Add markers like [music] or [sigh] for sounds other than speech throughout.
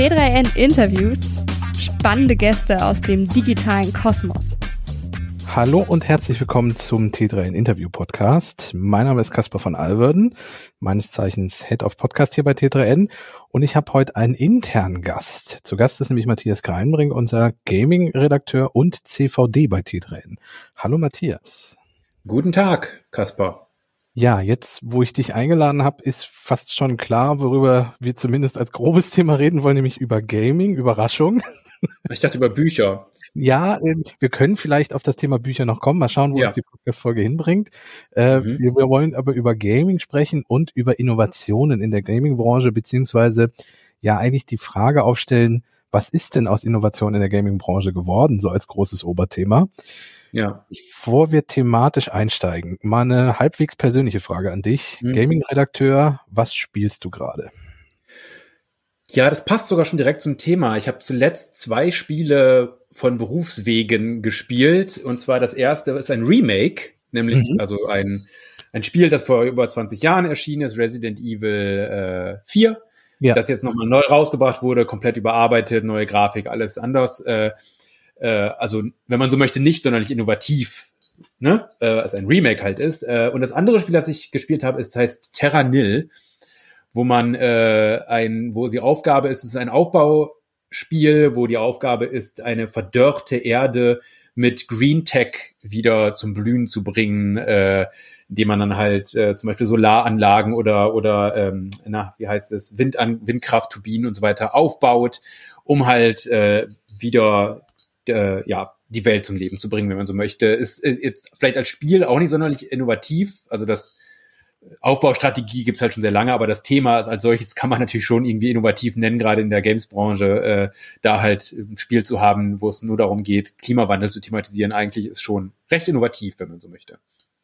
T3N interviewt spannende Gäste aus dem digitalen Kosmos. Hallo und herzlich willkommen zum T3N Interview Podcast. Mein Name ist Caspar von Alverden, meines Zeichens Head of Podcast hier bei T3N und ich habe heute einen internen Gast. Zu Gast ist nämlich Matthias Kreinbring, unser Gaming-Redakteur und CVD bei T3N. Hallo Matthias. Guten Tag, Caspar. Ja, jetzt, wo ich dich eingeladen habe, ist fast schon klar, worüber wir zumindest als grobes [laughs] Thema reden wollen, nämlich über Gaming, Überraschung. Ich dachte über Bücher. Ja, ähm, wir können vielleicht auf das Thema Bücher noch kommen. Mal schauen, wo ja. uns die Podcast-Folge hinbringt. Äh, mhm. wir, wir, wollen aber über Gaming sprechen und über Innovationen in der Gaming-Branche, beziehungsweise ja eigentlich die Frage aufstellen, was ist denn aus Innovation in der Gaming-Branche geworden, so als großes Oberthema. Ja. Bevor wir thematisch einsteigen, mal eine halbwegs persönliche Frage an dich. Mhm. Gaming-Redakteur, was spielst du gerade? Ja, das passt sogar schon direkt zum Thema. Ich habe zuletzt zwei Spiele von Berufswegen gespielt. Und zwar das erste ist ein Remake, nämlich mhm. also ein, ein Spiel, das vor über 20 Jahren erschienen ist, Resident Evil äh, 4. Ja. Das jetzt nochmal neu rausgebracht wurde, komplett überarbeitet, neue Grafik, alles anders. Äh, also, wenn man so möchte, nicht sonderlich innovativ, ne? Äh, als ein Remake halt ist. Äh, und das andere Spiel, das ich gespielt habe, ist heißt Terra Nil wo man äh, ein, wo die Aufgabe ist, es ist ein Aufbauspiel, wo die Aufgabe ist, eine verdörrte Erde mit Green Tech wieder zum Blühen zu bringen, äh, indem man dann halt äh, zum Beispiel Solaranlagen oder oder ähm, na wie heißt es Windan Windkraftturbinen und so weiter aufbaut, um halt äh, wieder äh, ja die Welt zum Leben zu bringen, wenn man so möchte. Ist, ist jetzt vielleicht als Spiel auch nicht sonderlich innovativ, also das Aufbaustrategie gibt's halt schon sehr lange, aber das Thema als solches kann man natürlich schon irgendwie innovativ nennen, gerade in der Games-Branche, äh, da halt ein Spiel zu haben, wo es nur darum geht, Klimawandel zu thematisieren, eigentlich ist schon recht innovativ, wenn man so möchte.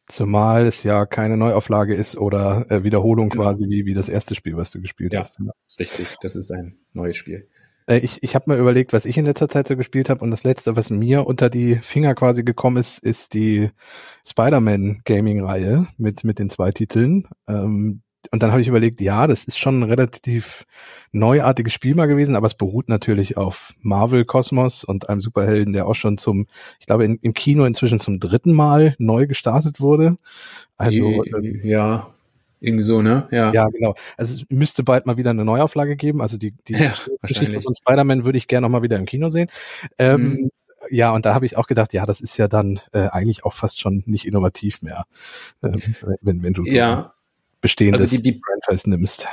Zumal es ja keine Neuauflage ist oder äh, Wiederholung genau. quasi wie, wie das erste Spiel, was du gespielt ja, hast. Richtig, das ist ein neues Spiel. Äh, ich, ich habe mir überlegt, was ich in letzter Zeit so gespielt habe und das letzte, was mir unter die Finger quasi gekommen ist, ist die Spider-Man Gaming-Reihe mit mit den zwei Titeln. Ähm, und dann habe ich überlegt, ja, das ist schon ein relativ neuartiges Spiel mal gewesen, aber es beruht natürlich auf Marvel Kosmos und einem Superhelden, der auch schon zum, ich glaube, in, im Kino inzwischen zum dritten Mal neu gestartet wurde. Also ja, irgendwie so, ne? Ja. Ja, genau. Also es müsste bald mal wieder eine Neuauflage geben. Also die, die ja, Geschichte von Spider-Man würde ich gerne noch mal wieder im Kino sehen. Ähm, mhm. Ja, und da habe ich auch gedacht, ja, das ist ja dann äh, eigentlich auch fast schon nicht innovativ mehr, ähm, wenn, wenn du ja. bestehendes also die, die, Franchise nimmst.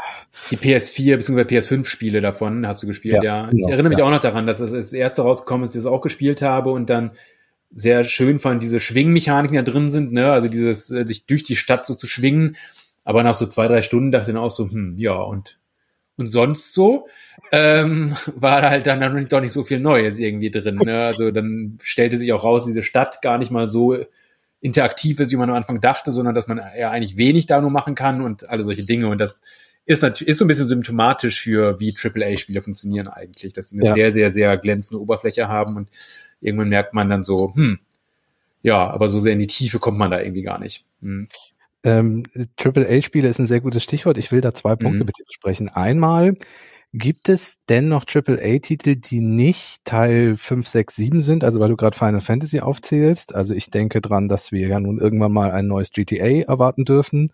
Die PS4 bzw. PS5-Spiele davon hast du gespielt, ja. ja. Genau, ich erinnere mich ja. auch noch daran, dass das, erste rausgekommen ist, das ich auch gespielt habe und dann sehr schön fand, diese Schwingmechaniken, da drin sind, ne? Also dieses, äh, sich durch die Stadt so zu schwingen aber nach so zwei, drei Stunden dachte ich dann auch so, hm, ja, und, und sonst so, ähm, [laughs] war da halt dann doch nicht so viel Neues irgendwie drin. Ne? Also dann stellte sich auch raus, diese Stadt gar nicht mal so interaktiv ist, wie man am Anfang dachte, sondern dass man ja eigentlich wenig da nur machen kann und alle solche Dinge. Und das ist natürlich ist so ein bisschen symptomatisch für wie AAA-Spiele funktionieren eigentlich, dass sie eine ja. sehr, sehr, sehr glänzende Oberfläche haben und irgendwann merkt man dann so, hm, ja, aber so sehr in die Tiefe kommt man da irgendwie gar nicht. Hm. Ähm, AAA-Spiele ist ein sehr gutes Stichwort. Ich will da zwei Punkte mhm. mit dir besprechen. Einmal, gibt es denn noch AAA-Titel, die nicht Teil 5, 6, 7 sind? Also weil du gerade Final Fantasy aufzählst. Also ich denke dran, dass wir ja nun irgendwann mal ein neues GTA erwarten dürfen,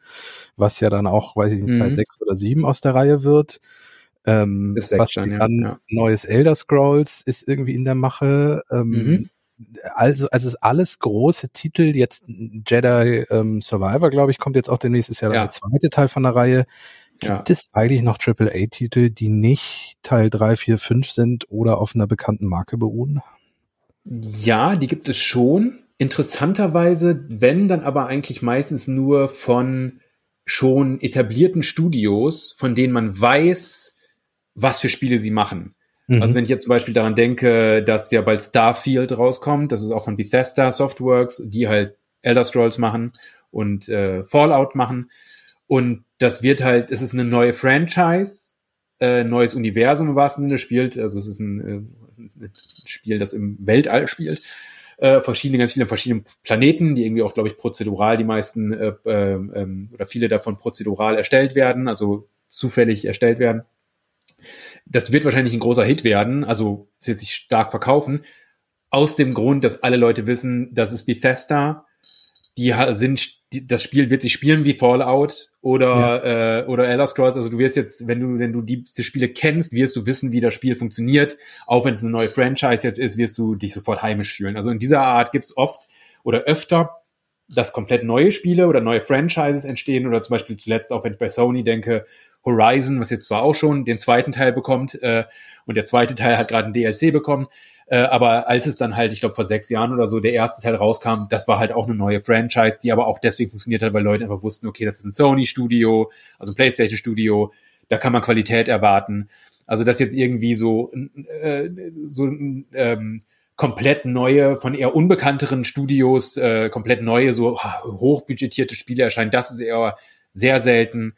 was ja dann auch, weiß ich nicht, Teil mhm. 6 oder 7 aus der Reihe wird. Ähm, was dann, ja, ja. neues Elder Scrolls ist irgendwie in der Mache. Ähm, mhm also, also es ist alles große Titel. Jetzt Jedi ähm, Survivor, glaube ich, kommt jetzt auch demnächst, ist ja, ja. der zweite Teil von der Reihe. Gibt ja. es eigentlich noch AAA-Titel, die nicht Teil 3, 4, 5 sind oder auf einer bekannten Marke beruhen? Ja, die gibt es schon. Interessanterweise, wenn dann aber eigentlich meistens nur von schon etablierten Studios, von denen man weiß, was für Spiele sie machen. Also mhm. Also wenn ich jetzt zum Beispiel daran denke, dass ja bald Starfield rauskommt, das ist auch von Bethesda Softworks, die halt Elder Scrolls machen und äh, Fallout machen. Und das wird halt, es ist eine neue Franchise, äh, neues Universum im wahrsten Sinne spielt. Also es ist ein, äh, ein Spiel, das im Weltall spielt. Äh, verschiedene, ganz viele verschiedene Planeten, die irgendwie auch, glaube ich, prozedural die meisten äh, äh, oder viele davon prozedural erstellt werden, also zufällig erstellt werden. Das wird wahrscheinlich ein großer Hit werden, also es wird sich stark verkaufen, aus dem Grund, dass alle Leute wissen, das ist Bethesda, die sind, die, das Spiel wird sich spielen wie Fallout oder ja. äh, oder Elder Scrolls. Also du wirst jetzt, wenn du wenn du die, die Spiele kennst, wirst du wissen, wie das Spiel funktioniert. Auch wenn es eine neue Franchise jetzt ist, wirst du dich sofort heimisch fühlen. Also in dieser Art gibt's oft oder öfter, dass komplett neue Spiele oder neue Franchises entstehen oder zum Beispiel zuletzt auch wenn ich bei Sony denke, Horizon, was jetzt zwar auch schon den zweiten Teil bekommt äh, und der zweite Teil hat gerade ein DLC bekommen, äh, aber als es dann halt, ich glaube vor sechs Jahren oder so, der erste Teil rauskam, das war halt auch eine neue Franchise, die aber auch deswegen funktioniert hat, weil Leute einfach wussten, okay, das ist ein Sony-Studio, also ein PlayStation-Studio, da kann man Qualität erwarten. Also das jetzt irgendwie so, äh, so ähm, komplett neue, von eher unbekannteren Studios, äh, komplett neue, so hochbudgetierte Spiele erscheinen, das ist eher sehr selten.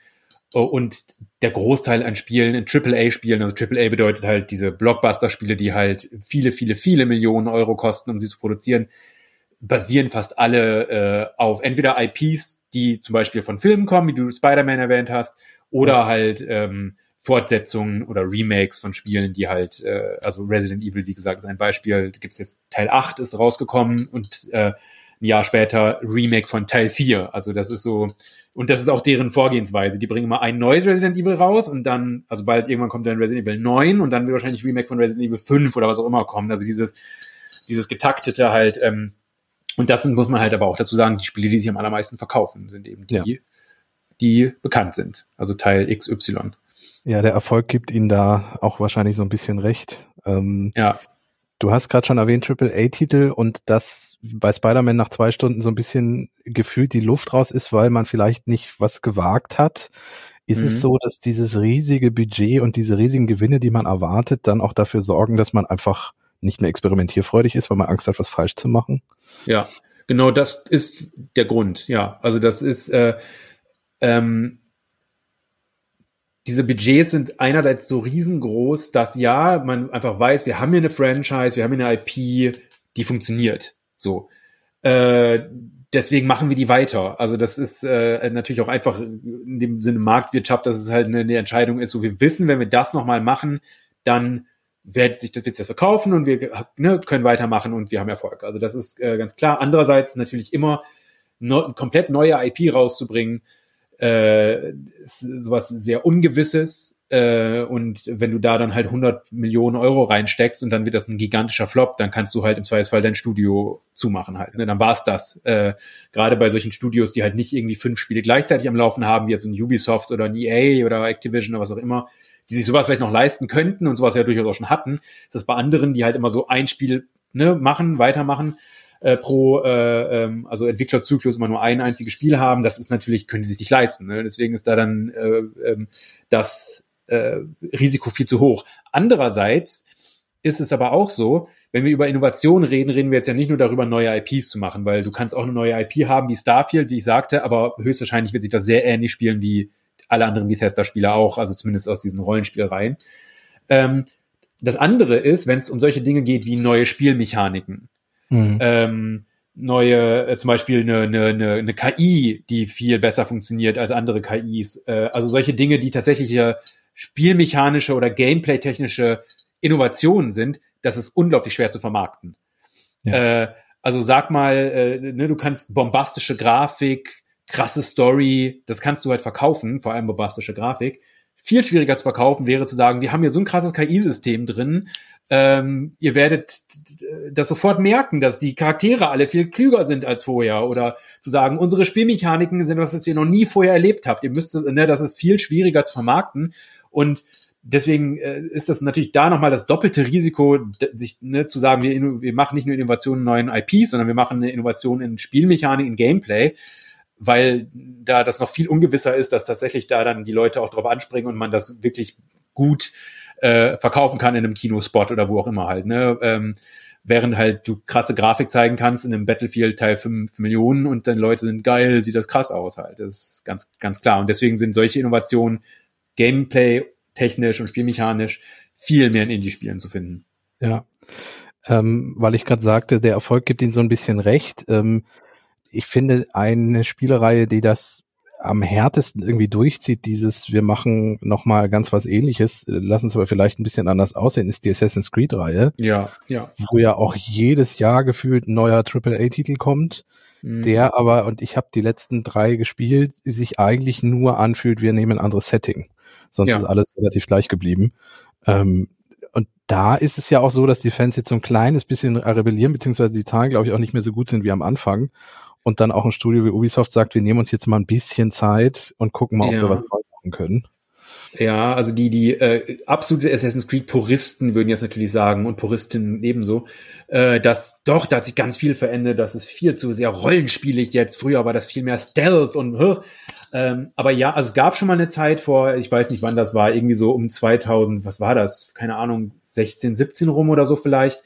Und der Großteil an Spielen, in AAA-Spielen, also AAA bedeutet halt diese Blockbuster-Spiele, die halt viele, viele, viele Millionen Euro kosten, um sie zu produzieren, basieren fast alle äh, auf entweder IPs, die zum Beispiel von Filmen kommen, wie du Spider-Man erwähnt hast, oder ja. halt ähm, Fortsetzungen oder Remakes von Spielen, die halt, äh, also Resident Evil, wie gesagt, ist ein Beispiel. Da gibt's jetzt Teil 8 ist rausgekommen und äh, ein Jahr später Remake von Teil 4. Also das ist so, und das ist auch deren Vorgehensweise. Die bringen mal ein neues Resident Evil raus und dann, also bald irgendwann kommt dann Resident Evil 9 und dann wird wahrscheinlich Remake von Resident Evil 5 oder was auch immer kommen. Also dieses, dieses getaktete halt, ähm, und das sind, muss man halt aber auch dazu sagen, die Spiele, die sich am allermeisten verkaufen, sind eben die, ja. die bekannt sind. Also Teil XY. Ja, der Erfolg gibt ihnen da auch wahrscheinlich so ein bisschen recht. Ähm, ja. Du hast gerade schon erwähnt, Triple-A-Titel und dass bei Spider-Man nach zwei Stunden so ein bisschen gefühlt die Luft raus ist, weil man vielleicht nicht was gewagt hat. Ist mhm. es so, dass dieses riesige Budget und diese riesigen Gewinne, die man erwartet, dann auch dafür sorgen, dass man einfach nicht mehr experimentierfreudig ist, weil man Angst hat, was falsch zu machen? Ja, genau das ist der Grund. Ja, also das ist äh, ähm, diese Budgets sind einerseits so riesengroß, dass ja, man einfach weiß, wir haben hier eine Franchise, wir haben hier eine IP, die funktioniert. So. Äh, deswegen machen wir die weiter. Also das ist äh, natürlich auch einfach in dem Sinne Marktwirtschaft, dass es halt eine, eine Entscheidung ist. So, wir wissen, wenn wir das nochmal machen, dann wird sich das, das verkaufen und wir ne, können weitermachen und wir haben Erfolg. Also das ist äh, ganz klar. Andererseits natürlich immer no, komplett neue IP rauszubringen, äh, sowas sehr Ungewisses. Äh, und wenn du da dann halt 100 Millionen Euro reinsteckst und dann wird das ein gigantischer Flop, dann kannst du halt im Zweifelsfall dein Studio zumachen halt. Ne? Dann war's das. Äh, Gerade bei solchen Studios, die halt nicht irgendwie fünf Spiele gleichzeitig am Laufen haben, wie jetzt ein Ubisoft oder ein EA oder Activision oder was auch immer, die sich sowas vielleicht noch leisten könnten und sowas ja durchaus auch schon hatten, ist das bei anderen, die halt immer so ein Spiel ne, machen, weitermachen, äh, pro äh, ähm, also Entwicklerzyklus immer nur ein einziges Spiel haben, das ist natürlich, können die sich nicht leisten. Ne? Deswegen ist da dann äh, ähm, das äh, Risiko viel zu hoch. Andererseits ist es aber auch so, wenn wir über Innovation reden, reden wir jetzt ja nicht nur darüber, neue IPs zu machen, weil du kannst auch eine neue IP haben wie Starfield, wie ich sagte, aber höchstwahrscheinlich wird sich das sehr ähnlich spielen wie alle anderen Bethesda-Spiele auch, also zumindest aus diesen Rollenspielreihen. Ähm, das andere ist, wenn es um solche Dinge geht wie neue Spielmechaniken, Mhm. Ähm, neue, äh, zum Beispiel eine, eine, eine, eine KI, die viel besser funktioniert als andere KIs. Äh, also solche Dinge, die tatsächlich spielmechanische oder gameplay-technische Innovationen sind, das ist unglaublich schwer zu vermarkten. Ja. Äh, also sag mal, äh, ne, du kannst bombastische Grafik, krasse Story, das kannst du halt verkaufen, vor allem bombastische Grafik. Viel schwieriger zu verkaufen wäre zu sagen, wir haben hier so ein krasses KI-System drin, ähm, ihr werdet das sofort merken, dass die Charaktere alle viel klüger sind als vorher. Oder zu sagen, unsere Spielmechaniken sind was, was ihr noch nie vorher erlebt habt. Ihr müsst, ne, das ist viel schwieriger zu vermarkten. Und deswegen äh, ist das natürlich da nochmal das doppelte Risiko, sich ne, zu sagen, wir, wir machen nicht nur Innovationen in neuen IPs, sondern wir machen eine Innovation in Spielmechanik, in Gameplay, weil da das noch viel ungewisser ist, dass tatsächlich da dann die Leute auch drauf anspringen und man das wirklich gut äh, verkaufen kann in einem Kinospot oder wo auch immer halt. Ne? Ähm, während halt du krasse Grafik zeigen kannst in einem Battlefield Teil 5 Millionen und dann Leute sind geil, sieht das krass aus halt. Das ist ganz, ganz klar. Und deswegen sind solche Innovationen Gameplay technisch und spielmechanisch viel mehr in Indie-Spielen zu finden. Ja. Ähm, weil ich gerade sagte, der Erfolg gibt ihnen so ein bisschen recht. Ähm, ich finde eine Spielereihe, die das am härtesten irgendwie durchzieht, dieses, wir machen nochmal ganz was ähnliches, lassen es aber vielleicht ein bisschen anders aussehen, ist die Assassin's Creed-Reihe. Ja, ja. Wo ja auch jedes Jahr gefühlt ein neuer AAA-Titel kommt, mhm. der aber, und ich habe die letzten drei gespielt, sich eigentlich nur anfühlt, wir nehmen ein anderes Setting. Sonst ja. ist alles relativ gleich geblieben. Ähm, und da ist es ja auch so, dass die Fans jetzt so ein kleines bisschen rebellieren, beziehungsweise die Zahlen, glaube ich, auch nicht mehr so gut sind wie am Anfang und dann auch ein Studio wie Ubisoft sagt, wir nehmen uns jetzt mal ein bisschen Zeit und gucken mal, ob ja. wir was neu machen können. Ja, also die, die äh, absolute Assassin's Creed Puristen würden jetzt natürlich sagen und Puristinnen ebenso, äh, dass doch, da hat sich ganz viel verändert, das ist viel zu sehr rollenspielig jetzt. Früher war das viel mehr Stealth und äh, ähm, aber ja, also es gab schon mal eine Zeit vor, ich weiß nicht wann das war, irgendwie so um 2000, was war das? Keine Ahnung, 16, 17 rum oder so vielleicht,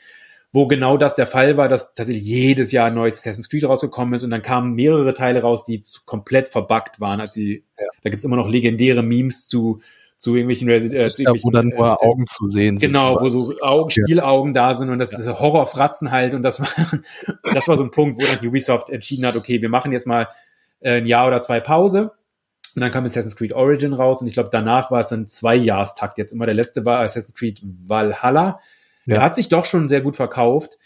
wo genau das der Fall war, dass tatsächlich jedes Jahr ein neues Assassin's Creed rausgekommen ist und dann kamen mehrere Teile raus, die komplett verbuggt waren. als sie, ja. da gibt's immer noch legendäre Memes zu zu irgendwelchen, äh, zu irgendwelchen wo dann nur äh, Augen zu sehen sind. Genau, wo so Augen, Spielaugen da sind und das ja. ist Horrorfratzen halt und das war, [laughs] das war so ein Punkt, wo dann Ubisoft entschieden hat, okay, wir machen jetzt mal äh, ein Jahr oder zwei Pause und dann kam Assassin's Creed Origin raus und ich glaube, danach war es ein Zweijahrstakt. Jetzt immer der letzte war Assassin's Creed Valhalla. Ja. Der hat sich doch schon sehr gut verkauft.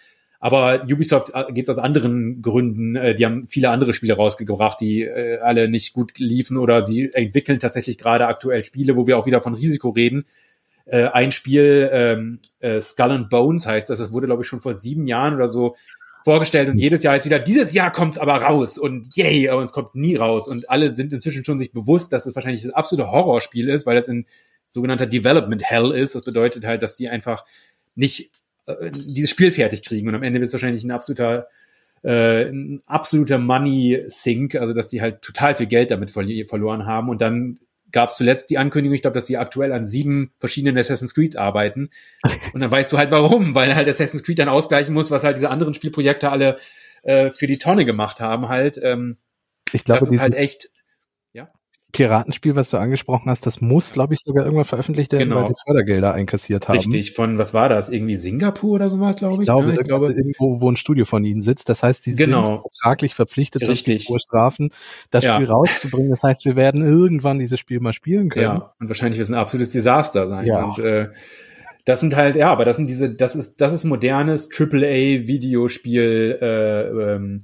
Aber Ubisoft äh, geht aus anderen Gründen. Äh, die haben viele andere Spiele rausgebracht, die äh, alle nicht gut liefen oder sie entwickeln tatsächlich gerade aktuell Spiele, wo wir auch wieder von Risiko reden. Ein Spiel, ähm, Skull and Bones heißt das, das wurde, glaube ich, schon vor sieben Jahren oder so vorgestellt und jedes Jahr jetzt wieder, dieses Jahr kommt's aber raus und yay, aber es kommt nie raus. Und alle sind inzwischen schon sich bewusst, dass es wahrscheinlich das absolute Horrorspiel ist, weil das in sogenannter Development Hell ist. Das bedeutet halt, dass die einfach nicht äh, dieses Spiel fertig kriegen. Und am Ende wird es wahrscheinlich ein absoluter, äh, ein absoluter Money Sink, also dass die halt total viel Geld damit verli verloren haben. Und dann gab es zuletzt die Ankündigung, ich glaube, dass sie aktuell an sieben verschiedenen Assassin's Creed arbeiten. [laughs] Und dann weißt du halt warum, weil halt Assassin's Creed dann ausgleichen muss, was halt diese anderen Spielprojekte alle äh, für die Tonne gemacht haben halt. Ähm, ich glaube, das ist halt echt Piratenspiel, was du angesprochen hast, das muss, glaube ich, sogar irgendwann veröffentlicht werden, genau. weil sie Fördergelder einkassiert haben. Richtig, von, was war das? Irgendwie Singapur oder sowas, glaube ich? Ich glaube, ja, ich glaube irgendwo, wo ein Studio von ihnen sitzt. Das heißt, die genau. sind vertraglich verpflichtet, durch hohe Strafen, das ja. Spiel rauszubringen. Das heißt, wir werden irgendwann dieses Spiel mal spielen können. Ja, und wahrscheinlich wird es ein absolutes Desaster sein. Ja. Und, äh, das sind halt, ja, aber das sind diese, das ist, das ist modernes AAA-Videospiel, äh, ähm,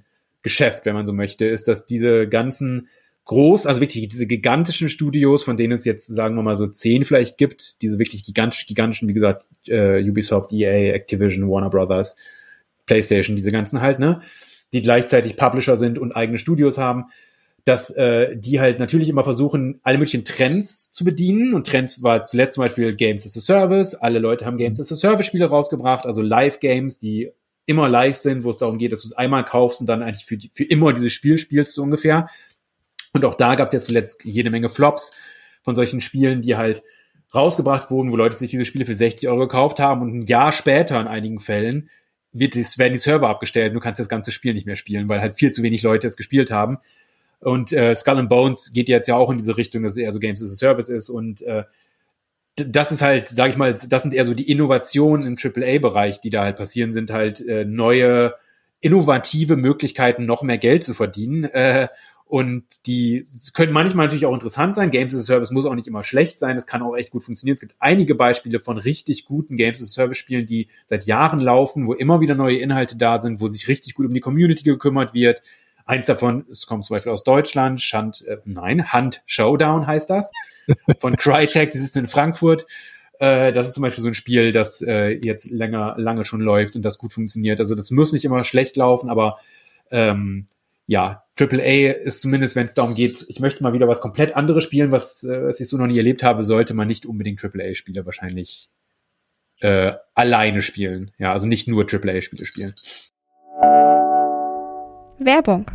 Geschäft, wenn man so möchte, ist, dass diese ganzen groß, also wirklich diese gigantischen Studios, von denen es jetzt, sagen wir mal, so zehn vielleicht gibt, diese wirklich gigantisch, gigantischen, wie gesagt, äh, Ubisoft, EA, Activision, Warner Brothers, PlayStation, diese ganzen halt, ne, die gleichzeitig Publisher sind und eigene Studios haben, dass äh, die halt natürlich immer versuchen, alle möglichen Trends zu bedienen. Und Trends war zuletzt zum Beispiel Games as a Service. Alle Leute haben Games as a Service Spiele rausgebracht, also Live-Games, die immer live sind, wo es darum geht, dass du es einmal kaufst und dann eigentlich für, für immer dieses Spiel spielst, so ungefähr. Und auch da gab es jetzt zuletzt jede Menge Flops von solchen Spielen, die halt rausgebracht wurden, wo Leute sich diese Spiele für 60 Euro gekauft haben und ein Jahr später in einigen Fällen wird es, werden die Server abgestellt und du kannst das ganze Spiel nicht mehr spielen, weil halt viel zu wenig Leute es gespielt haben. Und äh, Skull and Bones geht jetzt ja auch in diese Richtung, dass es eher so Games as a Service ist und äh, das ist halt, sage ich mal, das sind eher so die Innovationen im AAA-Bereich, die da halt passieren, sind halt äh, neue, innovative Möglichkeiten, noch mehr Geld zu verdienen. Äh, und die können manchmal natürlich auch interessant sein. Games as a Service muss auch nicht immer schlecht sein. Es kann auch echt gut funktionieren. Es gibt einige Beispiele von richtig guten Games as a Service Spielen, die seit Jahren laufen, wo immer wieder neue Inhalte da sind, wo sich richtig gut um die Community gekümmert wird. Eins davon, es kommt zum Beispiel aus Deutschland, Shant, äh, nein, Hunt Showdown heißt das, [laughs] von Crytek, die sitzt in Frankfurt. Äh, das ist zum Beispiel so ein Spiel, das äh, jetzt länger, lange schon läuft und das gut funktioniert. Also das muss nicht immer schlecht laufen, aber ähm, ja, AAA ist zumindest, wenn es darum geht, ich möchte mal wieder was komplett anderes spielen, was, äh, was ich so noch nie erlebt habe, sollte man nicht unbedingt AAA-Spiele wahrscheinlich äh, alleine spielen. Ja, also nicht nur AAA-Spiele spielen. Werbung.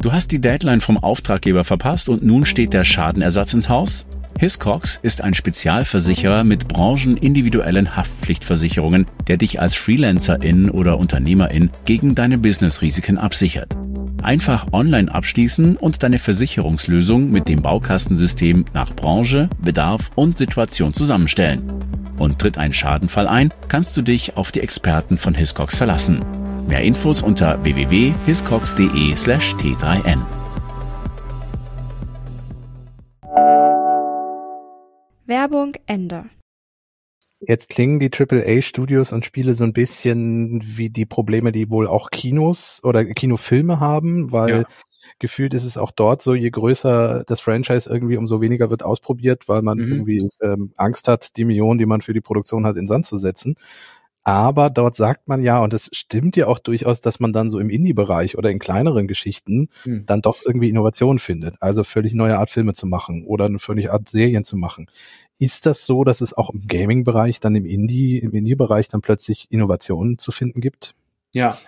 Du hast die Deadline vom Auftraggeber verpasst und nun steht der Schadenersatz ins Haus? Hiscox ist ein Spezialversicherer mit branchenindividuellen Haftpflichtversicherungen, der dich als Freelancerin oder Unternehmerin gegen deine Businessrisiken absichert. Einfach online abschließen und deine Versicherungslösung mit dem Baukastensystem nach Branche, Bedarf und Situation zusammenstellen. Und tritt ein Schadenfall ein, kannst du dich auf die Experten von Hiscox verlassen. Mehr Infos unter www.hiscox.de/t3n. Werbung Ende. Jetzt klingen die AAA-Studios und Spiele so ein bisschen wie die Probleme, die wohl auch Kinos oder Kinofilme haben, weil ja. gefühlt ist es auch dort so, je größer das Franchise irgendwie, umso weniger wird ausprobiert, weil man mhm. irgendwie ähm, Angst hat, die Millionen, die man für die Produktion hat, in Sand zu setzen. Aber dort sagt man ja, und es stimmt ja auch durchaus, dass man dann so im Indie-Bereich oder in kleineren Geschichten hm. dann doch irgendwie Innovation findet. Also völlig neue Art Filme zu machen oder eine völlig Art Serien zu machen. Ist das so, dass es auch im Gaming-Bereich, dann im Indie, im Indie-Bereich dann plötzlich Innovationen zu finden gibt? Ja,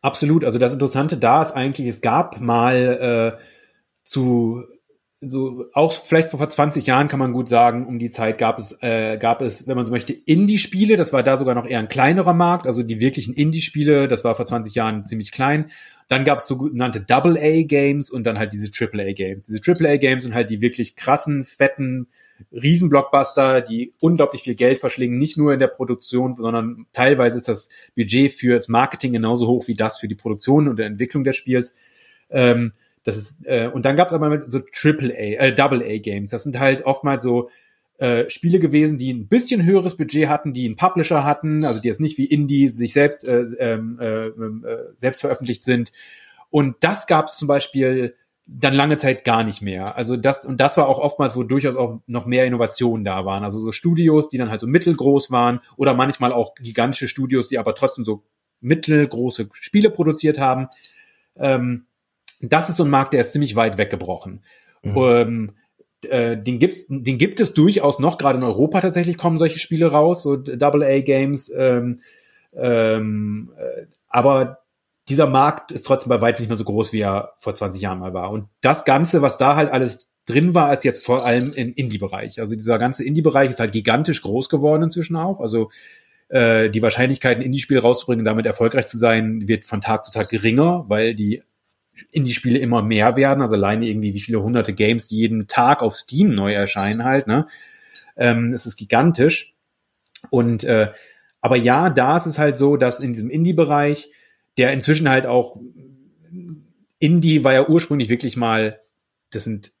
absolut. Also das Interessante da ist eigentlich, es gab mal äh, zu so auch vielleicht vor 20 Jahren kann man gut sagen, um die Zeit gab es, äh, gab es, wenn man so möchte, Indie-Spiele. Das war da sogar noch eher ein kleinerer Markt, also die wirklichen Indie-Spiele, das war vor 20 Jahren ziemlich klein. Dann gab es sogenannte Double-A-Games und dann halt diese Triple-A-Games. Diese Triple-A-Games sind halt die wirklich krassen, fetten Riesenblockbuster, die unglaublich viel Geld verschlingen, nicht nur in der Produktion, sondern teilweise ist das Budget für das Marketing genauso hoch wie das für die Produktion und der Entwicklung des Spiels. Ähm, das ist, äh, und dann gab es aber so Triple A, äh, Double A Games. Das sind halt oftmals so äh, Spiele gewesen, die ein bisschen höheres Budget hatten, die einen Publisher hatten, also die jetzt nicht wie Indie sich selbst äh, ähm, äh, äh, selbst veröffentlicht sind. Und das gab es zum Beispiel dann lange Zeit gar nicht mehr. Also das, und das war auch oftmals, wo durchaus auch noch mehr Innovationen da waren. Also so Studios, die dann halt so mittelgroß waren oder manchmal auch gigantische Studios, die aber trotzdem so mittelgroße Spiele produziert haben. Ähm, das ist so ein Markt, der ist ziemlich weit weggebrochen. Mhm. Ähm, äh, den, gibt's, den gibt es durchaus noch, gerade in Europa tatsächlich kommen solche Spiele raus, so Double-A-Games. Ähm, ähm, äh, aber dieser Markt ist trotzdem bei weitem nicht mehr so groß, wie er vor 20 Jahren mal war. Und das Ganze, was da halt alles drin war, ist jetzt vor allem im Indie-Bereich. Also dieser ganze Indie-Bereich ist halt gigantisch groß geworden inzwischen auch. Also äh, die Wahrscheinlichkeit, ein Indie-Spiel rauszubringen, damit erfolgreich zu sein, wird von Tag zu Tag geringer, weil die Indie-Spiele immer mehr werden. Also alleine irgendwie, wie viele hunderte Games jeden Tag auf Steam neu erscheinen halt, ne? Ähm, es ist gigantisch. Und äh, aber ja, da ist es halt so, dass in diesem Indie-Bereich, der inzwischen halt auch Indie war ja ursprünglich wirklich mal, das sind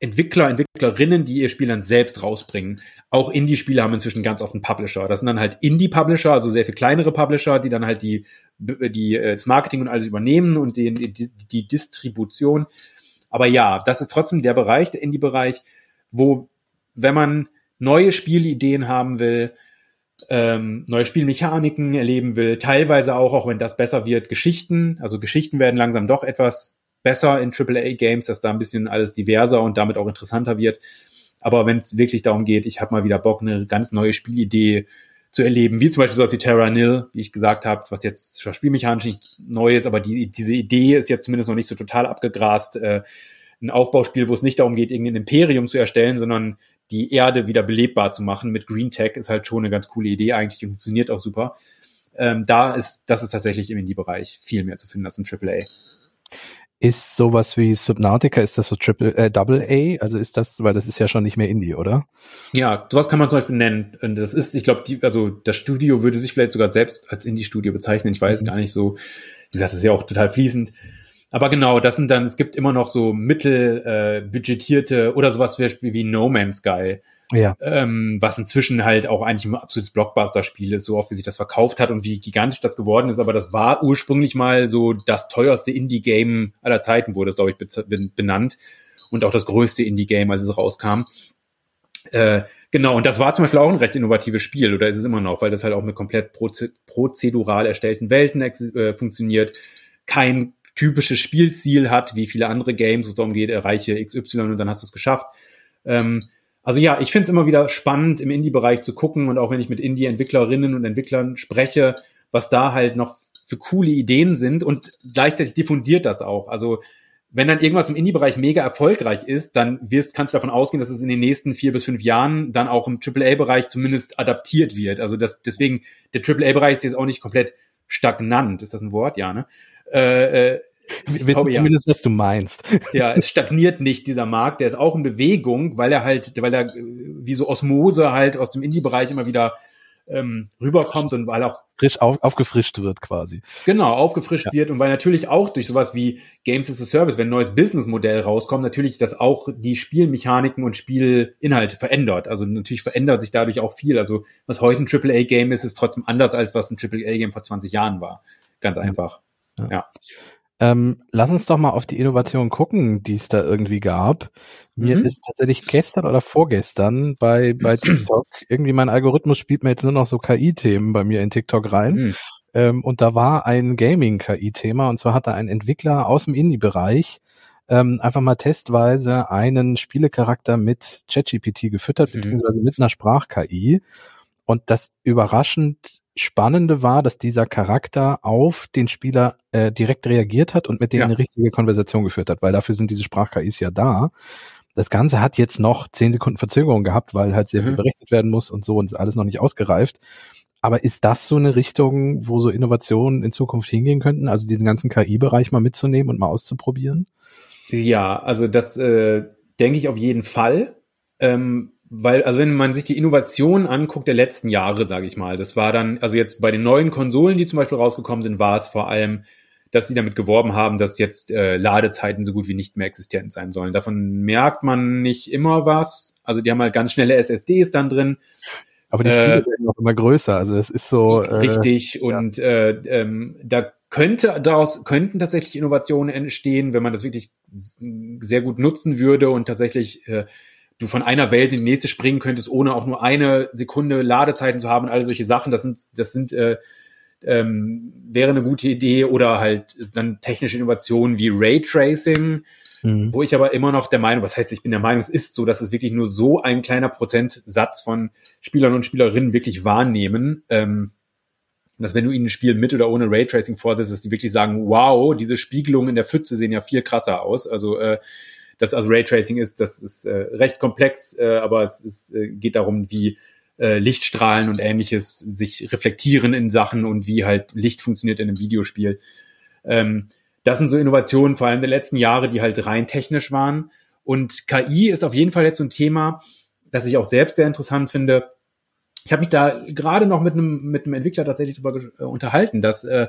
Entwickler, Entwicklerinnen, die ihr Spiel dann selbst rausbringen. Auch Indie-Spiele haben inzwischen ganz oft einen Publisher. Das sind dann halt Indie-Publisher, also sehr viel kleinere Publisher, die dann halt die, die, äh, das Marketing und alles übernehmen und die, die, die Distribution. Aber ja, das ist trotzdem der Bereich, der Indie-Bereich, wo, wenn man neue Spielideen haben will, ähm, neue Spielmechaniken erleben will, teilweise auch, auch wenn das besser wird, Geschichten. Also Geschichten werden langsam doch etwas besser in AAA-Games, dass da ein bisschen alles diverser und damit auch interessanter wird. Aber wenn es wirklich darum geht, ich habe mal wieder Bock, eine ganz neue Spielidee zu erleben, wie zum Beispiel so wie Terra Nil, wie ich gesagt habe, was jetzt spielmechanisch nicht neu ist, aber die, diese Idee ist jetzt zumindest noch nicht so total abgegrast. Äh, ein Aufbauspiel, wo es nicht darum geht, irgendein Imperium zu erstellen, sondern die Erde wieder belebbar zu machen mit Green Tech ist halt schon eine ganz coole Idee eigentlich und funktioniert auch super. Ähm, da ist, das ist tatsächlich im Indie-Bereich viel mehr zu finden als im AAA. Ist sowas wie Subnautica, ist das so Triple, äh, Double A? Also ist das, weil das ist ja schon nicht mehr Indie, oder? Ja, sowas kann man zum Beispiel nennen. Und das ist, ich glaube, also das Studio würde sich vielleicht sogar selbst als Indie-Studio bezeichnen. Ich weiß mhm. gar nicht so. Wie gesagt, das ist ja auch total fließend. Aber genau, das sind dann, es gibt immer noch so mittelbudgetierte äh, oder sowas wie, wie No Man's Sky ja. Ähm, was inzwischen halt auch eigentlich ein absolutes Blockbuster-Spiel ist, so oft wie sich das verkauft hat und wie gigantisch das geworden ist. Aber das war ursprünglich mal so das teuerste Indie-Game aller Zeiten, wurde es, glaube ich, benannt. Und auch das größte Indie-Game, als es rauskam. Äh, genau, und das war zum Beispiel auch ein recht innovatives Spiel, oder ist es immer noch, weil das halt auch mit komplett prozedural erstellten Welten äh, funktioniert, kein typisches Spielziel hat, wie viele andere Games, wo es darum geht, erreiche XY und dann hast du es geschafft. Ähm, also ja, ich finde es immer wieder spannend, im Indie-Bereich zu gucken und auch wenn ich mit Indie-Entwicklerinnen und Entwicklern spreche, was da halt noch für coole Ideen sind und gleichzeitig diffundiert das auch. Also wenn dann irgendwas im Indie-Bereich mega erfolgreich ist, dann wirst, kannst du davon ausgehen, dass es in den nächsten vier bis fünf Jahren dann auch im AAA-Bereich zumindest adaptiert wird. Also das, deswegen, der AAA-Bereich ist jetzt auch nicht komplett stagnant. Ist das ein Wort? Ja, ne? Äh, äh, wir wissen glaube, zumindest, ja. was du meinst. Ja, es stagniert nicht, dieser Markt. Der ist auch in Bewegung, weil er halt, weil er wie so Osmose halt aus dem Indie-Bereich immer wieder ähm, rüberkommt und weil auch frisch auf, aufgefrischt wird quasi. Genau, aufgefrischt ja. wird und weil natürlich auch durch sowas wie Games as a Service, wenn ein neues Businessmodell rauskommt, natürlich das auch die Spielmechaniken und Spielinhalte verändert. Also natürlich verändert sich dadurch auch viel. Also was heute ein AAA-Game ist, ist trotzdem anders als was ein AAA-Game vor 20 Jahren war. Ganz einfach. ja. ja. Ähm, lass uns doch mal auf die Innovation gucken, die es da irgendwie gab. Mir mhm. ist tatsächlich gestern oder vorgestern bei, bei [clears throat] TikTok irgendwie mein Algorithmus spielt mir jetzt nur noch so KI-Themen bei mir in TikTok rein. Mhm. Ähm, und da war ein Gaming-KI-Thema und zwar hat da ein Entwickler aus dem Indie-Bereich ähm, einfach mal testweise einen Spielecharakter mit ChatGPT gefüttert, mhm. beziehungsweise mit einer Sprach-KI. Und das überraschend Spannende war, dass dieser Charakter auf den Spieler äh, direkt reagiert hat und mit dem ja. eine richtige Konversation geführt hat, weil dafür sind diese Sprach-KIs ja da. Das Ganze hat jetzt noch zehn Sekunden Verzögerung gehabt, weil halt sehr mhm. viel berechnet werden muss und so und ist alles noch nicht ausgereift. Aber ist das so eine Richtung, wo so Innovationen in Zukunft hingehen könnten? Also diesen ganzen KI-Bereich mal mitzunehmen und mal auszuprobieren? Ja, also das äh, denke ich auf jeden Fall. Ähm, weil, also wenn man sich die Innovation anguckt der letzten Jahre, sage ich mal, das war dann, also jetzt bei den neuen Konsolen, die zum Beispiel rausgekommen sind, war es vor allem, dass sie damit geworben haben, dass jetzt äh, Ladezeiten so gut wie nicht mehr existent sein sollen. Davon merkt man nicht immer was. Also die haben halt ganz schnelle SSDs dann drin. Aber die Spiele äh, werden auch immer größer. Also es ist so. Äh, richtig. Und äh, ähm, da könnte daraus könnten tatsächlich Innovationen entstehen, wenn man das wirklich sehr gut nutzen würde und tatsächlich äh, du von einer Welt in die nächste springen könntest, ohne auch nur eine Sekunde Ladezeiten zu haben und all solche Sachen. Das sind, das sind, äh, ähm, wäre eine gute Idee oder halt dann technische Innovationen wie Raytracing, mhm. wo ich aber immer noch der Meinung, was heißt, ich bin der Meinung, es ist so, dass es wirklich nur so ein kleiner Prozentsatz von Spielern und Spielerinnen wirklich wahrnehmen, ähm, dass wenn du ihnen ein Spiel mit oder ohne Raytracing vorsetzt, dass die wirklich sagen, wow, diese Spiegelungen in der Pfütze sehen ja viel krasser aus. Also äh, das also Raytracing ist, das ist äh, recht komplex, äh, aber es ist, äh, geht darum, wie äh, Lichtstrahlen und ähnliches sich reflektieren in Sachen und wie halt Licht funktioniert in einem Videospiel. Ähm, das sind so Innovationen, vor allem der letzten Jahre, die halt rein technisch waren. Und KI ist auf jeden Fall jetzt so ein Thema, das ich auch selbst sehr interessant finde. Ich habe mich da gerade noch mit einem mit einem Entwickler tatsächlich darüber äh, unterhalten, dass äh,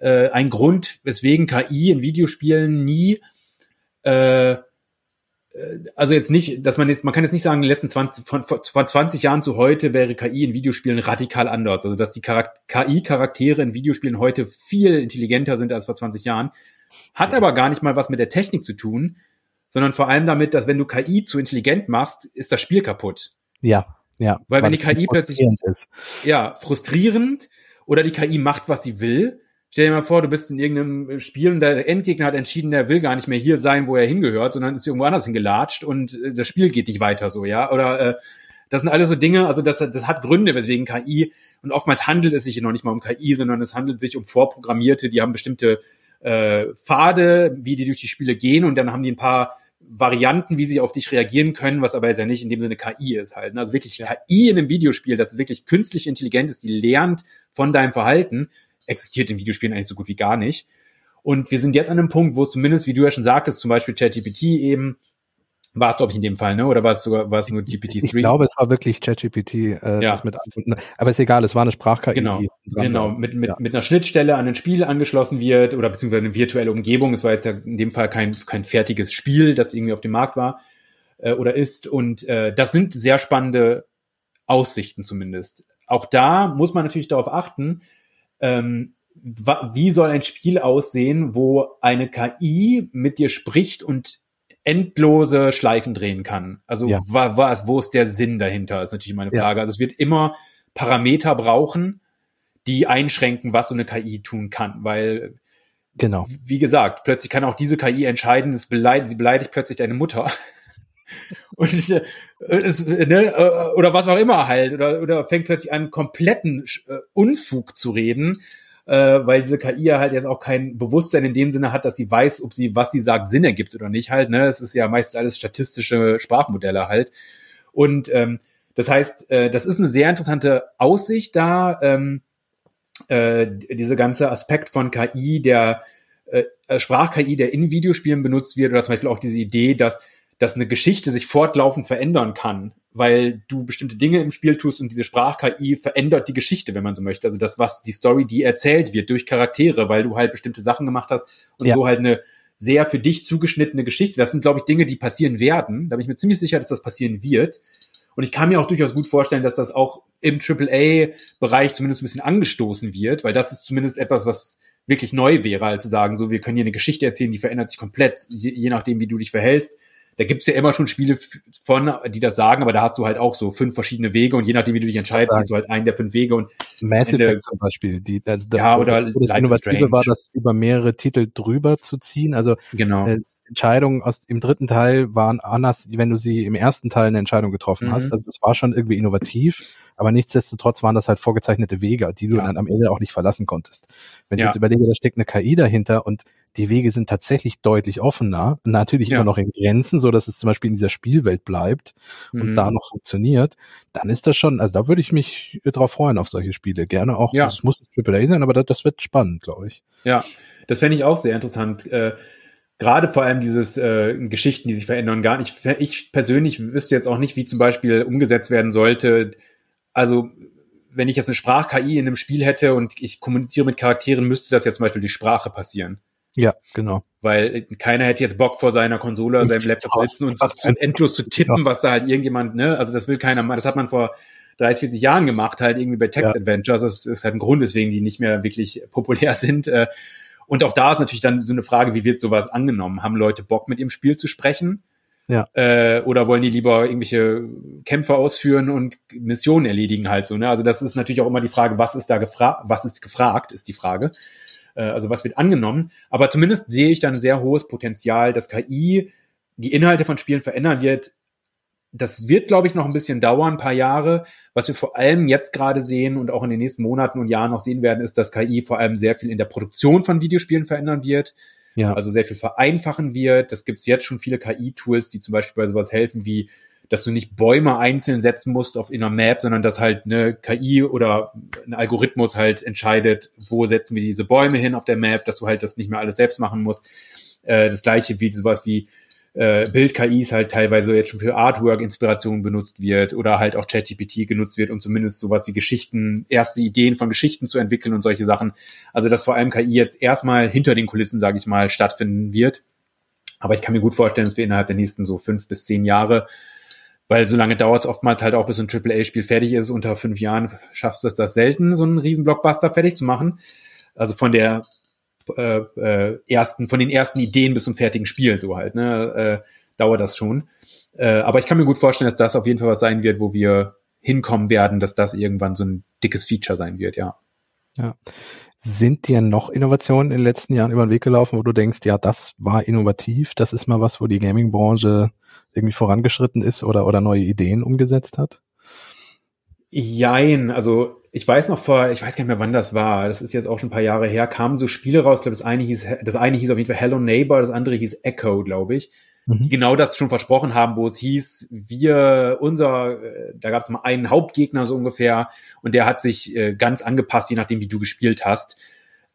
äh, ein Grund, weswegen KI in Videospielen nie äh, also jetzt nicht, dass man jetzt, man kann jetzt nicht sagen, in den letzten 20, von, von 20 Jahren zu heute wäre KI in Videospielen radikal anders. Also dass die KI-Charaktere in Videospielen heute viel intelligenter sind als vor 20 Jahren. Hat aber gar nicht mal was mit der Technik zu tun, sondern vor allem damit, dass wenn du KI zu intelligent machst, ist das Spiel kaputt. Ja, ja. Weil wenn die KI plötzlich, ist. ja, frustrierend oder die KI macht, was sie will, Stell dir mal vor, du bist in irgendeinem Spiel und der Endgegner hat entschieden, der will gar nicht mehr hier sein, wo er hingehört, sondern ist irgendwo anders hingelatscht und äh, das Spiel geht nicht weiter so, ja? Oder äh, das sind alles so Dinge, also das, das hat Gründe, weswegen KI, und oftmals handelt es sich noch nicht mal um KI, sondern es handelt sich um Vorprogrammierte, die haben bestimmte äh, Pfade, wie die durch die Spiele gehen und dann haben die ein paar Varianten, wie sie auf dich reagieren können, was aber jetzt ja nicht in dem Sinne KI ist halt. Ne? Also wirklich ja. KI in einem Videospiel, das wirklich künstlich intelligent ist, die lernt von deinem Verhalten, existiert in Videospielen eigentlich so gut wie gar nicht. Und wir sind jetzt an einem Punkt, wo zumindest, wie du ja schon sagtest, zum Beispiel ChatGPT eben, war es, glaube ich, in dem Fall, ne? Oder war es sogar, war es nur GPT-3? Ich glaube, es war wirklich ChatGPT, äh, ja. mit Aber ist egal, es war eine Sprach-KI. Genau, genau mit, mit, ja. mit einer Schnittstelle an ein Spiel angeschlossen wird oder beziehungsweise eine virtuelle Umgebung. Es war jetzt ja in dem Fall kein, kein fertiges Spiel, das irgendwie auf dem Markt war äh, oder ist. Und äh, das sind sehr spannende Aussichten zumindest. Auch da muss man natürlich darauf achten, ähm, wie soll ein Spiel aussehen, wo eine KI mit dir spricht und endlose Schleifen drehen kann? Also ja. was, wo ist der Sinn dahinter, ist natürlich meine Frage. Ja. Also es wird immer Parameter brauchen, die einschränken, was so eine KI tun kann, weil Genau. Wie gesagt, plötzlich kann auch diese KI entscheiden, es beleidigt, sie beleidigt plötzlich deine Mutter. Und ich, äh, es, ne, äh, oder was auch immer halt, oder, oder fängt plötzlich an, kompletten äh, Unfug zu reden, äh, weil diese KI ja halt jetzt auch kein Bewusstsein in dem Sinne hat, dass sie weiß, ob sie, was sie sagt, Sinn ergibt oder nicht halt. Ne? Es ist ja meistens alles statistische Sprachmodelle halt. Und ähm, das heißt, äh, das ist eine sehr interessante Aussicht da, ähm, äh, diese ganze Aspekt von KI, der äh, Sprach-KI, der in Videospielen benutzt wird, oder zum Beispiel auch diese Idee, dass dass eine Geschichte sich fortlaufend verändern kann, weil du bestimmte Dinge im Spiel tust und diese Sprach-KI verändert die Geschichte, wenn man so möchte. Also das, was die Story, die erzählt wird durch Charaktere, weil du halt bestimmte Sachen gemacht hast und ja. so halt eine sehr für dich zugeschnittene Geschichte. Das sind, glaube ich, Dinge, die passieren werden. Da bin ich mir ziemlich sicher, dass das passieren wird. Und ich kann mir auch durchaus gut vorstellen, dass das auch im AAA-Bereich zumindest ein bisschen angestoßen wird, weil das ist zumindest etwas, was wirklich neu wäre, halt zu sagen, so, wir können hier eine Geschichte erzählen, die verändert sich komplett, je, je nachdem, wie du dich verhältst da gibt's ja immer schon Spiele von, die das sagen, aber da hast du halt auch so fünf verschiedene Wege und je nachdem, wie du dich entscheidest, hast du halt einen der fünf Wege und Mass Effect zum Beispiel, die, also ja, oder das, das Innovative war, das über mehrere Titel drüber zu ziehen, also genau. Äh, Entscheidungen aus im dritten Teil waren anders, wenn du sie im ersten Teil eine Entscheidung getroffen mhm. hast. Also es war schon irgendwie innovativ, aber nichtsdestotrotz waren das halt vorgezeichnete Wege, die du ja. dann am Ende auch nicht verlassen konntest. Wenn ja. ich jetzt überlege, da steckt eine KI dahinter und die Wege sind tatsächlich deutlich offener, natürlich ja. immer noch in Grenzen, so dass es zum Beispiel in dieser Spielwelt bleibt und mhm. da noch funktioniert, dann ist das schon, also da würde ich mich drauf freuen auf solche Spiele. Gerne auch, ja. das muss ein AAA sein, aber das, das wird spannend, glaube ich. Ja, das fände ich auch sehr interessant. Äh, gerade vor allem dieses äh, Geschichten, die sich verändern, gar nicht. Ich persönlich wüsste jetzt auch nicht, wie zum Beispiel umgesetzt werden sollte. Also wenn ich jetzt eine Sprach-KI in einem Spiel hätte und ich kommuniziere mit Charakteren, müsste das ja zum Beispiel die Sprache passieren. Ja, genau. Weil keiner hätte jetzt Bock vor seiner Konsole oder seinem Laptop sitzen und zu, endlos zu tippen, was da halt irgendjemand, ne, also das will keiner mal. Das hat man vor 30, 40 Jahren gemacht, halt irgendwie bei Text Adventures. Das ist halt ein Grund, weswegen die nicht mehr wirklich populär [laughs] sind. Äh. Und auch da ist natürlich dann so eine Frage, wie wird sowas angenommen? Haben Leute Bock, mit ihrem Spiel zu sprechen? Ja. Äh, oder wollen die lieber irgendwelche Kämpfe ausführen und Missionen erledigen halt so, ne? Also das ist natürlich auch immer die Frage, was ist da gefragt, was ist gefragt, ist die Frage. Äh, also was wird angenommen. Aber zumindest sehe ich da ein sehr hohes Potenzial, dass KI die Inhalte von Spielen verändern wird. Das wird, glaube ich, noch ein bisschen dauern, ein paar Jahre. Was wir vor allem jetzt gerade sehen und auch in den nächsten Monaten und Jahren noch sehen werden, ist, dass KI vor allem sehr viel in der Produktion von Videospielen verändern wird. Ja. Also sehr viel vereinfachen wird. Das gibt es jetzt schon viele KI-Tools, die zum Beispiel bei sowas helfen wie dass du nicht Bäume einzeln setzen musst auf in einer Map, sondern dass halt eine KI oder ein Algorithmus halt entscheidet, wo setzen wir diese Bäume hin auf der Map, dass du halt das nicht mehr alles selbst machen musst. Äh, das gleiche wie sowas wie äh, Bild-KIs halt teilweise jetzt schon für Artwork-Inspiration benutzt wird oder halt auch ChatGPT genutzt wird, um zumindest sowas wie Geschichten, erste Ideen von Geschichten zu entwickeln und solche Sachen. Also dass vor allem KI jetzt erstmal hinter den Kulissen, sage ich mal, stattfinden wird. Aber ich kann mir gut vorstellen, dass wir innerhalb der nächsten so fünf bis zehn Jahre weil so lange dauert es oftmals halt auch, bis ein AAA-Spiel fertig ist. Unter fünf Jahren schaffst du es das selten, so einen riesen Blockbuster fertig zu machen. Also von der äh, äh, ersten, von den ersten Ideen bis zum fertigen Spiel so halt, ne, äh, dauert das schon. Äh, aber ich kann mir gut vorstellen, dass das auf jeden Fall was sein wird, wo wir hinkommen werden, dass das irgendwann so ein dickes Feature sein wird, ja. Ja. Sind dir noch Innovationen in den letzten Jahren über den Weg gelaufen, wo du denkst, ja, das war innovativ, das ist mal was, wo die Gaming-Branche irgendwie vorangeschritten ist oder, oder neue Ideen umgesetzt hat? Jein, also ich weiß noch vor, ich weiß gar nicht mehr, wann das war, das ist jetzt auch schon ein paar Jahre her, kamen so Spiele raus, ich glaube, das eine hieß, das eine hieß auf jeden Fall Hello Neighbor, das andere hieß Echo, glaube ich, mhm. die genau das schon versprochen haben, wo es hieß, wir, unser, äh, da gab es mal einen Hauptgegner so ungefähr und der hat sich äh, ganz angepasst, je nachdem, wie du gespielt hast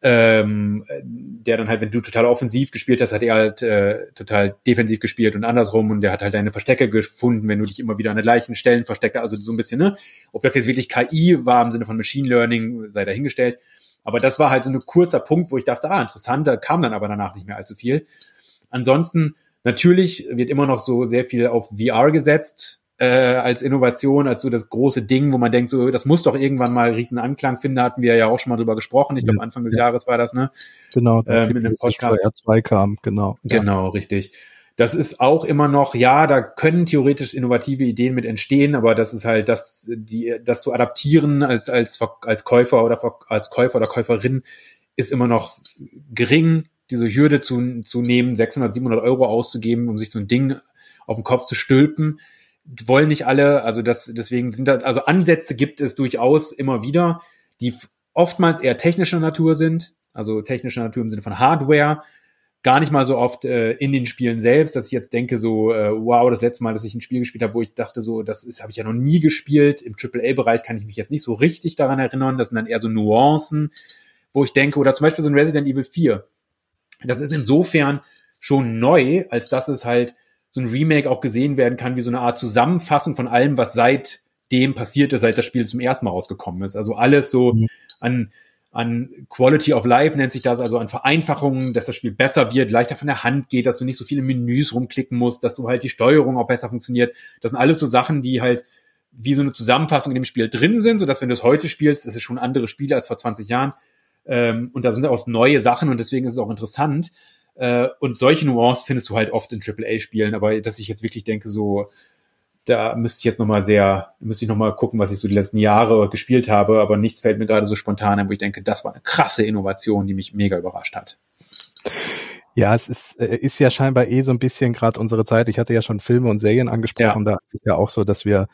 ähm, der dann halt, wenn du total offensiv gespielt hast, hat er halt äh, total defensiv gespielt und andersrum und der hat halt deine Verstecke gefunden, wenn du dich immer wieder an den gleichen Stellen versteckt, also so ein bisschen, ne? Ob das jetzt wirklich KI war im Sinne von Machine Learning, sei dahingestellt. Aber das war halt so ein kurzer Punkt, wo ich dachte, ah, interessant, da kam dann aber danach nicht mehr allzu viel. Ansonsten, natürlich wird immer noch so sehr viel auf VR gesetzt äh, als Innovation, als so das große Ding, wo man denkt, so, das muss doch irgendwann mal riesen Anklang finden, da hatten wir ja auch schon mal drüber gesprochen. Ich glaube, Anfang des ja. Jahres war das, ne? Genau, das ähm, in dem Podcast. R2 kam, genau. Genau, ja. richtig. Das ist auch immer noch, ja, da können theoretisch innovative Ideen mit entstehen, aber das ist halt, das, die, das zu adaptieren als, als, als Käufer oder als Käufer oder Käuferin ist immer noch gering, diese Hürde zu, zu nehmen, 600, 700 Euro auszugeben, um sich so ein Ding auf den Kopf zu stülpen wollen nicht alle, also das, deswegen sind das, also Ansätze gibt es durchaus immer wieder, die oftmals eher technischer Natur sind, also technischer Natur im Sinne von Hardware, gar nicht mal so oft äh, in den Spielen selbst, dass ich jetzt denke so, äh, wow, das letzte Mal, dass ich ein Spiel gespielt habe, wo ich dachte so, das ist, habe ich ja noch nie gespielt. Im AAA-Bereich kann ich mich jetzt nicht so richtig daran erinnern. Das sind dann eher so Nuancen, wo ich denke, oder zum Beispiel so ein Resident Evil 4. Das ist insofern schon neu, als dass es halt so ein Remake auch gesehen werden kann wie so eine Art Zusammenfassung von allem, was seitdem passiert ist, seit das Spiel zum ersten Mal rausgekommen ist. Also alles so mhm. an an Quality of Life nennt sich das, also an Vereinfachungen, dass das Spiel besser wird, leichter von der Hand geht, dass du nicht so viele Menüs rumklicken musst, dass du halt die Steuerung auch besser funktioniert. Das sind alles so Sachen, die halt wie so eine Zusammenfassung in dem Spiel drin sind, so dass wenn du es heute spielst, ist schon andere Spiele als vor 20 Jahren. Ähm, und da sind auch neue Sachen und deswegen ist es auch interessant. Äh, und solche Nuancen findest du halt oft in AAA-Spielen, aber dass ich jetzt wirklich denke, so, da müsste ich jetzt nochmal sehr, müsste ich nochmal gucken, was ich so die letzten Jahre gespielt habe, aber nichts fällt mir gerade so spontan ein, wo ich denke, das war eine krasse Innovation, die mich mega überrascht hat. Ja, es ist, äh, ist ja scheinbar eh so ein bisschen gerade unsere Zeit. Ich hatte ja schon Filme und Serien angesprochen, ja. da ist es ja auch so, dass wir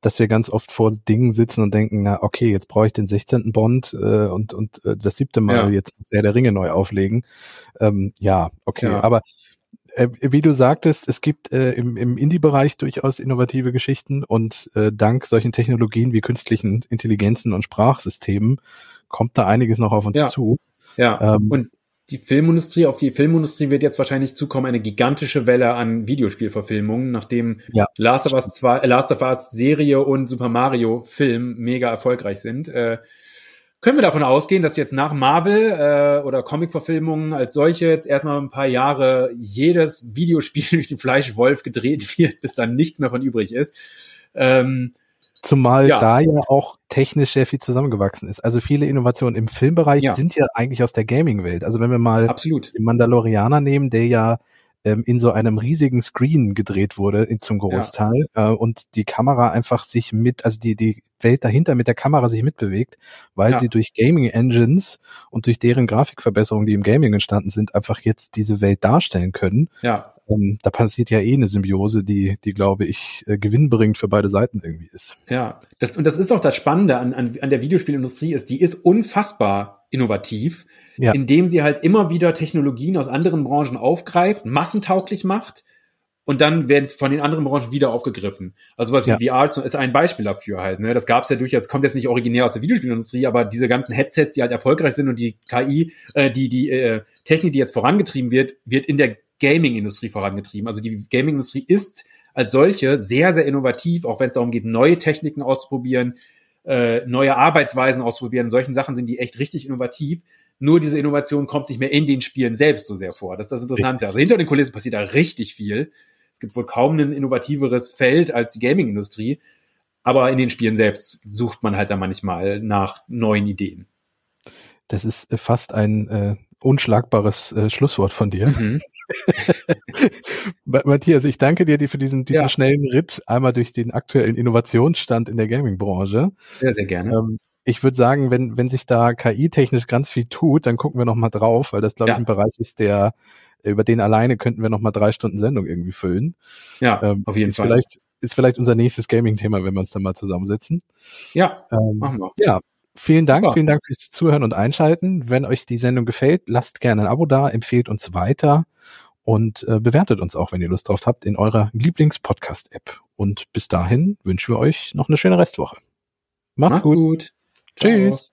dass wir ganz oft vor Dingen sitzen und denken, na okay, jetzt brauche ich den 16. Bond äh, und, und äh, das siebte Mal ja. jetzt der der Ringe neu auflegen. Ähm, ja, okay, ja. aber äh, wie du sagtest, es gibt äh, im, im Indie-Bereich durchaus innovative Geschichten und äh, dank solchen Technologien wie künstlichen Intelligenzen und Sprachsystemen kommt da einiges noch auf uns ja. zu. Ja, ähm, und die Filmindustrie, auf die Filmindustrie wird jetzt wahrscheinlich zukommen eine gigantische Welle an Videospielverfilmungen, nachdem ja. Last of Us 2, äh, Last of Us Serie und Super Mario Film mega erfolgreich sind. Äh, können wir davon ausgehen, dass jetzt nach Marvel äh, oder Comic-Verfilmungen als solche jetzt erstmal ein paar Jahre jedes Videospiel [laughs] durch den Fleischwolf gedreht wird, bis dann nichts mehr von übrig ist. Ähm, Zumal ja. da ja auch technisch sehr viel zusammengewachsen ist. Also viele Innovationen im Filmbereich ja. sind ja eigentlich aus der Gaming-Welt. Also wenn wir mal Absolut. den Mandalorianer nehmen, der ja ähm, in so einem riesigen Screen gedreht wurde in, zum Großteil ja. äh, und die Kamera einfach sich mit, also die, die Welt dahinter mit der Kamera sich mitbewegt, weil sie durch Gaming Engines und durch deren Grafikverbesserungen, die im Gaming entstanden sind, einfach jetzt diese Welt darstellen können. Ja. Ähm, da passiert ja eh eine Symbiose, die, die glaube ich, äh, gewinnbringend für beide Seiten irgendwie ist. Ja, das, und das ist auch das Spannende an, an, an der Videospielindustrie ist, die ist unfassbar innovativ, ja. indem sie halt immer wieder Technologien aus anderen Branchen aufgreift, massentauglich macht und dann werden von den anderen Branchen wieder aufgegriffen. Also was wie ja. VR ist ein Beispiel dafür halt. Ne? Das gab es ja durchaus, kommt jetzt nicht originär aus der Videospielindustrie, aber diese ganzen Headsets, die halt erfolgreich sind und die KI, äh, die die äh, Technik, die jetzt vorangetrieben wird, wird in der Gaming-Industrie vorangetrieben. Also die Gaming-Industrie ist als solche sehr, sehr innovativ, auch wenn es darum geht, neue Techniken auszuprobieren, äh, neue Arbeitsweisen auszuprobieren. Solchen Sachen sind die echt richtig innovativ. Nur diese Innovation kommt nicht mehr in den Spielen selbst so sehr vor. Das ist das Interessante. Also hinter den Kulissen passiert da richtig viel. Es gibt wohl kaum ein innovativeres Feld als die Gaming-Industrie. Aber in den Spielen selbst sucht man halt da manchmal nach neuen Ideen. Das ist fast ein äh, unschlagbares äh, Schlusswort von dir. Mhm. [laughs] Matthias, ich danke dir für diesen, diesen ja. schnellen Ritt einmal durch den aktuellen Innovationsstand in der Gaming-Branche. Sehr, sehr gerne. Ähm, ich würde sagen, wenn, wenn sich da KI-technisch ganz viel tut, dann gucken wir noch mal drauf, weil das, glaube ja. ich, ein Bereich ist, der über den alleine könnten wir noch mal drei Stunden Sendung irgendwie füllen. Ja, ähm, auf jeden ist Fall. Vielleicht, ist vielleicht unser nächstes Gaming-Thema, wenn wir uns dann mal zusammensetzen. Ja, ähm, machen wir. Ja, Vielen Dank, Super. vielen Dank fürs Zuhören und Einschalten. Wenn euch die Sendung gefällt, lasst gerne ein Abo da, empfehlt uns weiter und äh, bewertet uns auch, wenn ihr Lust drauf habt, in eurer Lieblings-Podcast-App. Und bis dahin wünschen wir euch noch eine schöne Restwoche. Macht's, Macht's gut. gut. Tschüss.